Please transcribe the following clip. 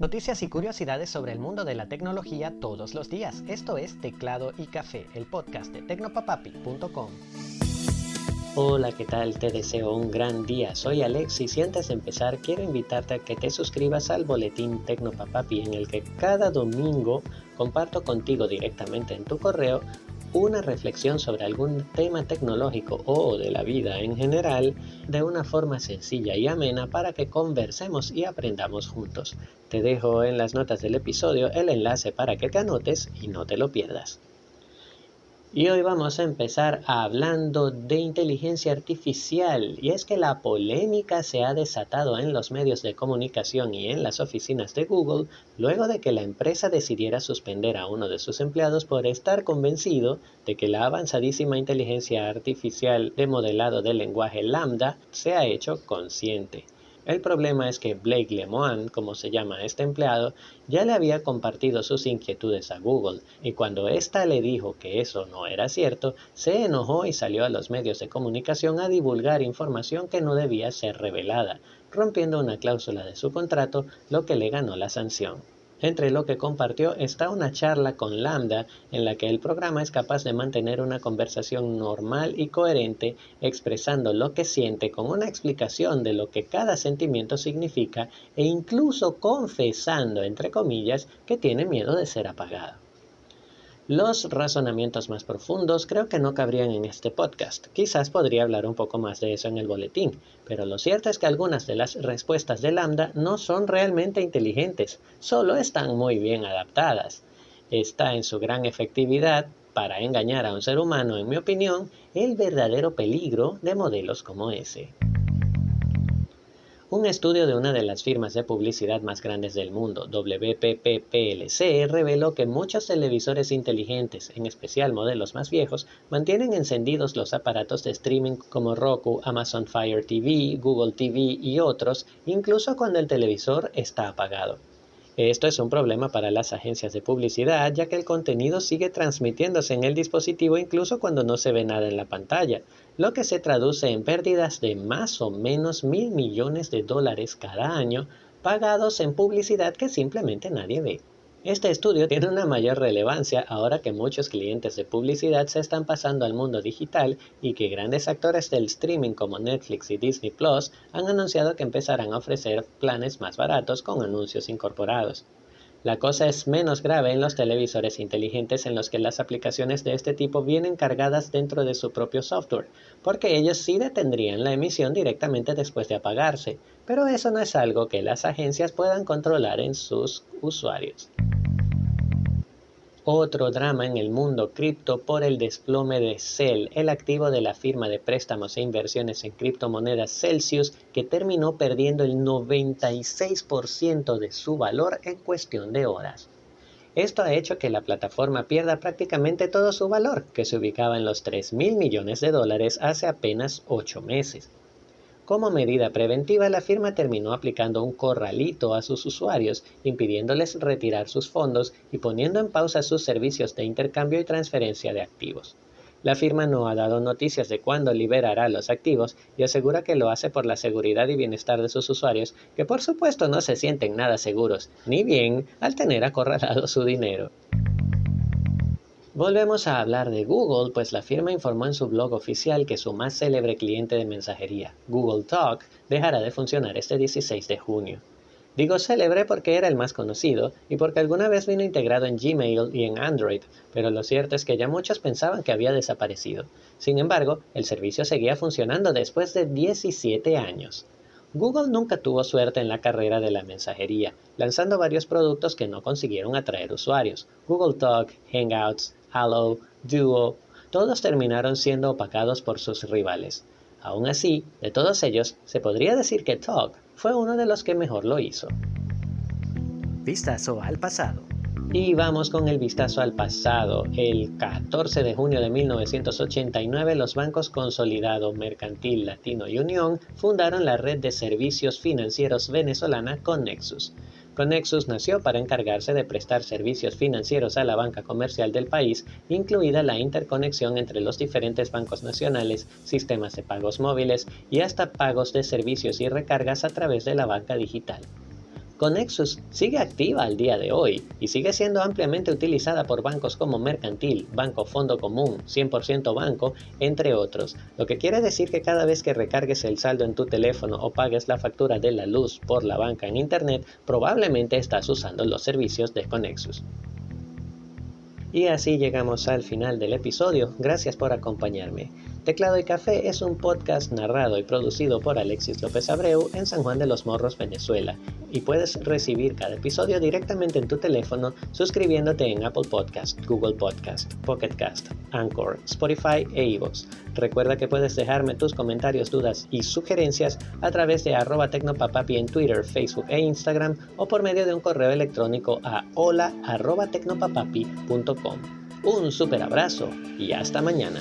Noticias y curiosidades sobre el mundo de la tecnología todos los días. Esto es Teclado y Café, el podcast de tecnopapapi.com. Hola, ¿qué tal? Te deseo un gran día. Soy Alex y antes de empezar quiero invitarte a que te suscribas al boletín Tecnopapapi en el que cada domingo comparto contigo directamente en tu correo una reflexión sobre algún tema tecnológico o de la vida en general de una forma sencilla y amena para que conversemos y aprendamos juntos. Te dejo en las notas del episodio el enlace para que te anotes y no te lo pierdas. Y hoy vamos a empezar hablando de inteligencia artificial. Y es que la polémica se ha desatado en los medios de comunicación y en las oficinas de Google luego de que la empresa decidiera suspender a uno de sus empleados por estar convencido de que la avanzadísima inteligencia artificial de modelado del lenguaje lambda se ha hecho consciente. El problema es que Blake Lemoine, como se llama este empleado, ya le había compartido sus inquietudes a Google y cuando ésta le dijo que eso no era cierto, se enojó y salió a los medios de comunicación a divulgar información que no debía ser revelada, rompiendo una cláusula de su contrato, lo que le ganó la sanción. Entre lo que compartió está una charla con Lambda en la que el programa es capaz de mantener una conversación normal y coherente expresando lo que siente con una explicación de lo que cada sentimiento significa e incluso confesando, entre comillas, que tiene miedo de ser apagado. Los razonamientos más profundos creo que no cabrían en este podcast. Quizás podría hablar un poco más de eso en el boletín, pero lo cierto es que algunas de las respuestas de Lambda no son realmente inteligentes, solo están muy bien adaptadas. Está en su gran efectividad para engañar a un ser humano, en mi opinión, el verdadero peligro de modelos como ese. Un estudio de una de las firmas de publicidad más grandes del mundo, WPP reveló que muchos televisores inteligentes, en especial modelos más viejos, mantienen encendidos los aparatos de streaming como Roku, Amazon Fire TV, Google TV y otros, incluso cuando el televisor está apagado. Esto es un problema para las agencias de publicidad, ya que el contenido sigue transmitiéndose en el dispositivo incluso cuando no se ve nada en la pantalla, lo que se traduce en pérdidas de más o menos mil millones de dólares cada año pagados en publicidad que simplemente nadie ve. Este estudio tiene una mayor relevancia ahora que muchos clientes de publicidad se están pasando al mundo digital y que grandes actores del streaming como Netflix y Disney Plus han anunciado que empezarán a ofrecer planes más baratos con anuncios incorporados. La cosa es menos grave en los televisores inteligentes en los que las aplicaciones de este tipo vienen cargadas dentro de su propio software, porque ellos sí detendrían la emisión directamente después de apagarse, pero eso no es algo que las agencias puedan controlar en sus usuarios. Otro drama en el mundo cripto por el desplome de Cell, el activo de la firma de préstamos e inversiones en criptomonedas Celsius, que terminó perdiendo el 96% de su valor en cuestión de horas. Esto ha hecho que la plataforma pierda prácticamente todo su valor, que se ubicaba en los 3 mil millones de dólares hace apenas 8 meses. Como medida preventiva, la firma terminó aplicando un corralito a sus usuarios, impidiéndoles retirar sus fondos y poniendo en pausa sus servicios de intercambio y transferencia de activos. La firma no ha dado noticias de cuándo liberará los activos y asegura que lo hace por la seguridad y bienestar de sus usuarios, que por supuesto no se sienten nada seguros, ni bien al tener acorralado su dinero. Volvemos a hablar de Google, pues la firma informó en su blog oficial que su más célebre cliente de mensajería, Google Talk, dejará de funcionar este 16 de junio. Digo célebre porque era el más conocido y porque alguna vez vino integrado en Gmail y en Android, pero lo cierto es que ya muchos pensaban que había desaparecido. Sin embargo, el servicio seguía funcionando después de 17 años. Google nunca tuvo suerte en la carrera de la mensajería, lanzando varios productos que no consiguieron atraer usuarios. Google Talk, Hangouts, Hello, Duo, todos terminaron siendo opacados por sus rivales. Aún así, de todos ellos, se podría decir que Talk fue uno de los que mejor lo hizo. Vistazo al pasado. Y vamos con el vistazo al pasado. El 14 de junio de 1989, los bancos Consolidado, Mercantil, Latino y Unión fundaron la red de servicios financieros venezolana Connexus. Conexus nació para encargarse de prestar servicios financieros a la banca comercial del país, incluida la interconexión entre los diferentes bancos nacionales, sistemas de pagos móviles y hasta pagos de servicios y recargas a través de la banca digital. Conexus sigue activa al día de hoy y sigue siendo ampliamente utilizada por bancos como Mercantil, Banco Fondo Común, 100% Banco, entre otros, lo que quiere decir que cada vez que recargues el saldo en tu teléfono o pagues la factura de la luz por la banca en Internet, probablemente estás usando los servicios de Conexus. Y así llegamos al final del episodio. Gracias por acompañarme. Teclado y Café es un podcast narrado y producido por Alexis López Abreu en San Juan de los Morros, Venezuela, y puedes recibir cada episodio directamente en tu teléfono suscribiéndote en Apple Podcast, Google Podcast, Pocket Cast, Anchor, Spotify e iVoox. Recuerda que puedes dejarme tus comentarios, dudas y sugerencias a través de arroba tecnopapapi en Twitter, Facebook e Instagram o por medio de un correo electrónico a hola Un super abrazo y hasta mañana.